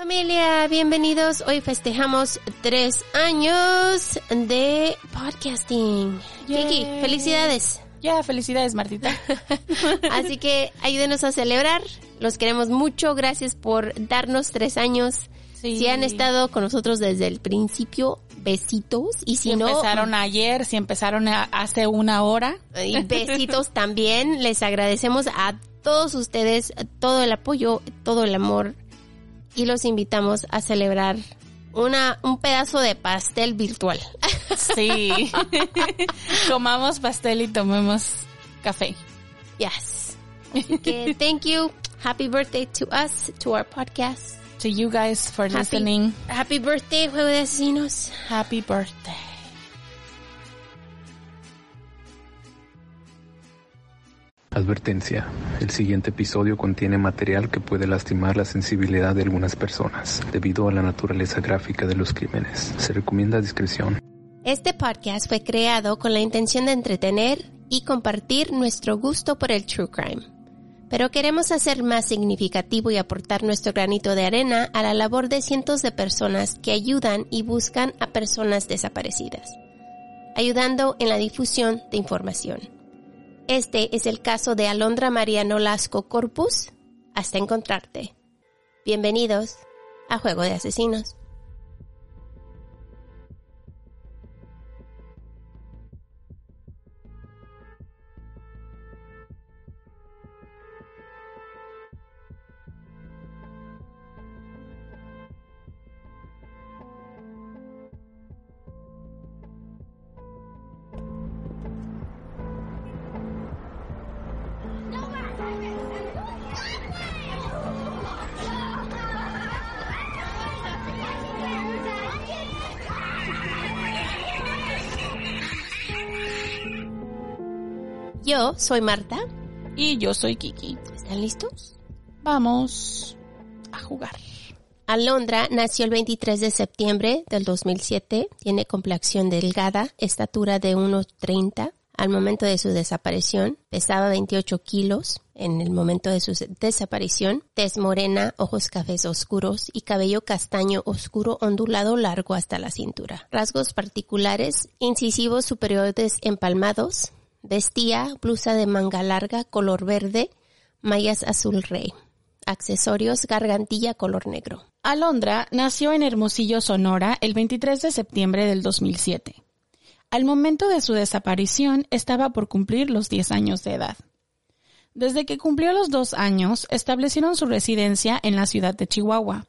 Familia, bienvenidos. Hoy festejamos tres años de podcasting. Kiki, felicidades. Ya, felicidades, Martita. Así que ayúdenos a celebrar. Los queremos mucho. Gracias por darnos tres años. Sí. Si han estado con nosotros desde el principio, besitos. Y si, Si no, empezaron ayer, si empezaron a- hace una hora. y besitos también. Les agradecemos a todos ustedes todo el apoyo, todo el amor. Y los invitamos a celebrar una, un pedazo de pastel virtual. Sí. Comamos pastel y tomemos café. Yes. Thank you. Happy birthday to us, to our podcast. To you guys for Happy, listening. happy birthday, Juego de Asesinos. Happy birthday. Advertencia. El siguiente episodio contiene material que puede lastimar la sensibilidad de algunas personas debido a la naturaleza gráfica de los crímenes. Se recomienda discreción. Este podcast fue creado con la intención de entretener y compartir nuestro gusto por el true crime. Pero queremos hacer más significativo y aportar nuestro granito de arena a la labor de cientos de personas que ayudan y buscan a personas desaparecidas, ayudando en la difusión de información. Este es el caso de Alondra María Nolasco Corpus. Hasta encontrarte. Bienvenidos a Juego de Asesinos. Yo soy Marta. Y yo soy Kiki. ¿Están listos? Vamos a jugar. Alondra nació el 23 de septiembre del 2007. Tiene complexión delgada, estatura de 1,30. Al momento de su desaparición pesaba 28 kilos. En el momento de su desaparición, tez morena, ojos cafés oscuros y cabello castaño oscuro ondulado largo hasta la cintura. Rasgos particulares, incisivos superiores empalmados. Vestía blusa de manga larga color verde, mallas azul rey. Accesorios gargantilla color negro. Alondra nació en Hermosillo, Sonora, el 23 de septiembre del 2007. Al momento de su desaparición estaba por cumplir los 10 años de edad. Desde que cumplió los dos años, establecieron su residencia en la ciudad de Chihuahua.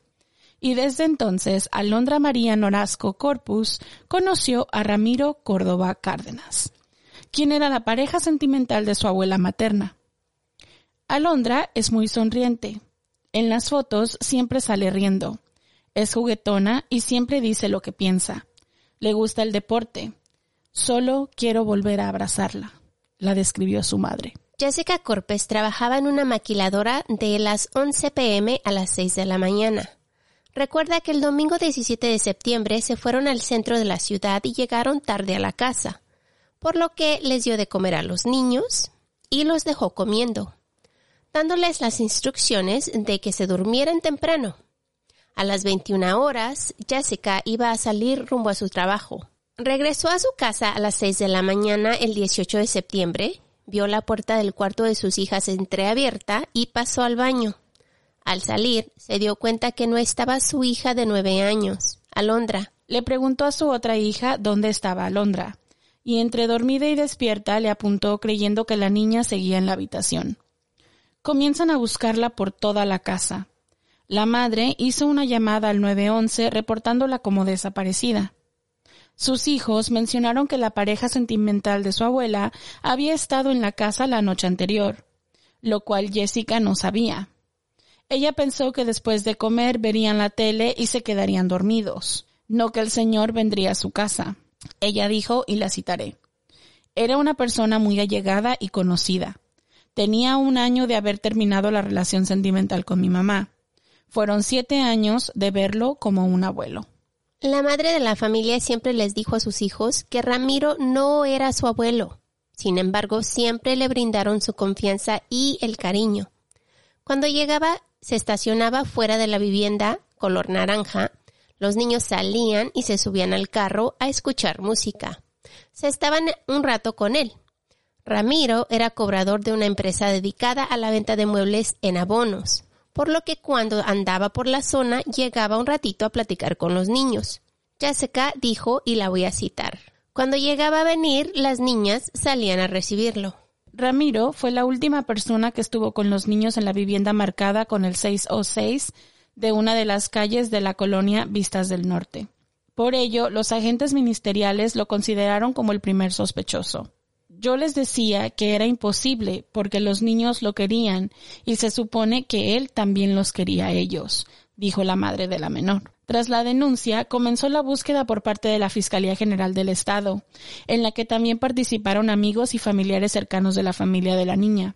Y desde entonces, Alondra María Norasco Corpus conoció a Ramiro Córdoba Cárdenas, quien era la pareja sentimental de su abuela materna. Alondra es muy sonriente. En las fotos siempre sale riendo. Es juguetona y siempre dice lo que piensa. Le gusta el deporte. Solo quiero volver a abrazarla, la describió su madre. Jessica Corpes trabajaba en una maquiladora de las 11 pm a las 6 de la mañana. Recuerda que el domingo 17 de septiembre se fueron al centro de la ciudad y llegaron tarde a la casa, por lo que les dio de comer a los niños y los dejó comiendo, dándoles las instrucciones de que se durmieran temprano. A las 21 horas, Jessica iba a salir rumbo a su trabajo. Regresó a su casa a las 6 de la mañana el 18 de septiembre, vio la puerta del cuarto de sus hijas entreabierta y pasó al baño. Al salir, se dio cuenta que no estaba su hija de nueve años, Alondra. Le preguntó a su otra hija dónde estaba Alondra, y entre dormida y despierta le apuntó creyendo que la niña seguía en la habitación. Comienzan a buscarla por toda la casa. La madre hizo una llamada al 911 reportándola como desaparecida. Sus hijos mencionaron que la pareja sentimental de su abuela había estado en la casa la noche anterior, lo cual Jessica no sabía. Ella pensó que después de comer verían la tele y se quedarían dormidos, no que el señor vendría a su casa. Ella dijo, y la citaré, era una persona muy allegada y conocida. Tenía un año de haber terminado la relación sentimental con mi mamá. Fueron siete años de verlo como un abuelo. La madre de la familia siempre les dijo a sus hijos que Ramiro no era su abuelo. Sin embargo, siempre le brindaron su confianza y el cariño. Cuando llegaba, se estacionaba fuera de la vivienda, color naranja. Los niños salían y se subían al carro a escuchar música. Se estaban un rato con él. Ramiro era cobrador de una empresa dedicada a la venta de muebles en abonos por lo que cuando andaba por la zona llegaba un ratito a platicar con los niños. Jessica dijo, y la voy a citar, cuando llegaba a venir, las niñas salían a recibirlo. Ramiro fue la última persona que estuvo con los niños en la vivienda marcada con el 606 de una de las calles de la colonia Vistas del Norte. Por ello, los agentes ministeriales lo consideraron como el primer sospechoso. Yo les decía que era imposible porque los niños lo querían y se supone que él también los quería a ellos, dijo la madre de la menor. Tras la denuncia, comenzó la búsqueda por parte de la Fiscalía General del Estado, en la que también participaron amigos y familiares cercanos de la familia de la niña.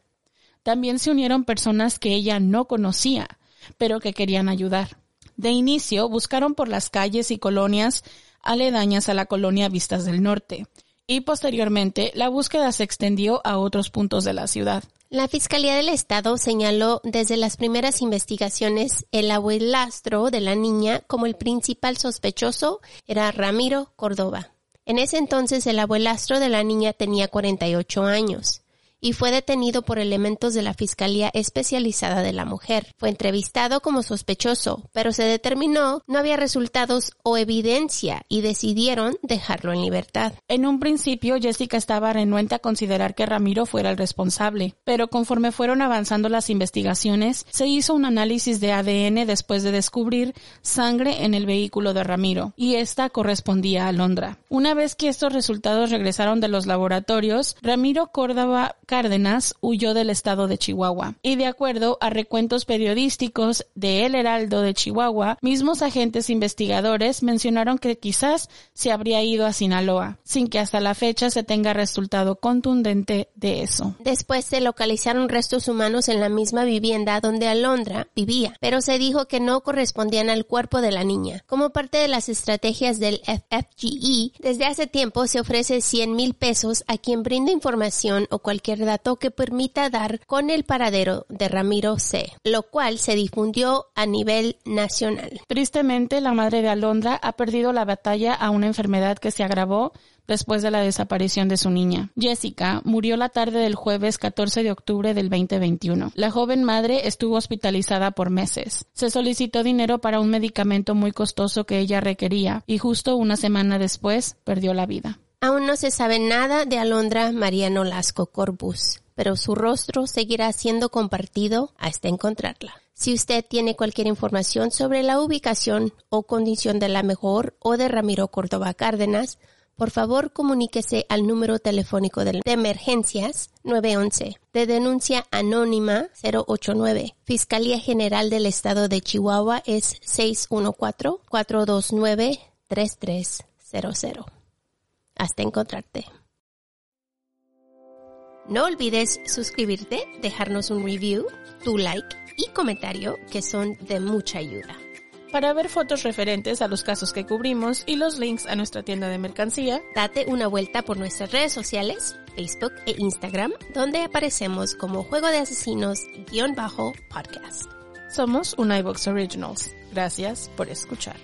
También se unieron personas que ella no conocía, pero que querían ayudar. De inicio, buscaron por las calles y colonias aledañas a la colonia Vistas del Norte, y posteriormente la búsqueda se extendió a otros puntos de la ciudad. La Fiscalía del Estado señaló desde las primeras investigaciones el abuelastro de la niña como el principal sospechoso era Ramiro Córdoba. En ese entonces el abuelastro de la niña tenía 48 años y fue detenido por elementos de la Fiscalía Especializada de la Mujer. Fue entrevistado como sospechoso, pero se determinó no había resultados o evidencia y decidieron dejarlo en libertad. En un principio, Jessica estaba renuente a considerar que Ramiro fuera el responsable, pero conforme fueron avanzando las investigaciones, se hizo un análisis de ADN después de descubrir sangre en el vehículo de Ramiro, y esta correspondía a Londra. Una vez que estos resultados regresaron de los laboratorios, Ramiro Córdoba Cárdenas huyó del estado de Chihuahua. Y de acuerdo a recuentos periodísticos de El Heraldo de Chihuahua, mismos agentes investigadores mencionaron que quizás se habría ido a Sinaloa, sin que hasta la fecha se tenga resultado contundente de eso. Después se localizaron restos humanos en la misma vivienda donde Alondra vivía, pero se dijo que no correspondían al cuerpo de la niña. Como parte de las estrategias del FFGE, desde hace tiempo se ofrece 100 mil pesos a quien brinda información o cualquier que permita dar con el paradero de Ramiro C., lo cual se difundió a nivel nacional. Tristemente, la madre de Alondra ha perdido la batalla a una enfermedad que se agravó después de la desaparición de su niña. Jessica murió la tarde del jueves 14 de octubre del 2021. La joven madre estuvo hospitalizada por meses. Se solicitó dinero para un medicamento muy costoso que ella requería y justo una semana después perdió la vida. Aún no se sabe nada de Alondra Mariano Lasco Corbus, pero su rostro seguirá siendo compartido hasta encontrarla. Si usted tiene cualquier información sobre la ubicación o condición de la mejor o de Ramiro Córdoba Cárdenas, por favor comuníquese al número telefónico de emergencias 911, de denuncia anónima 089. Fiscalía General del Estado de Chihuahua es 614-429-3300 hasta encontrarte. No olvides suscribirte, dejarnos un review, tu like y comentario que son de mucha ayuda. Para ver fotos referentes a los casos que cubrimos y los links a nuestra tienda de mercancía, date una vuelta por nuestras redes sociales, Facebook e Instagram, donde aparecemos como Juego de Asesinos-podcast. Somos un iVox Originals. Gracias por escuchar.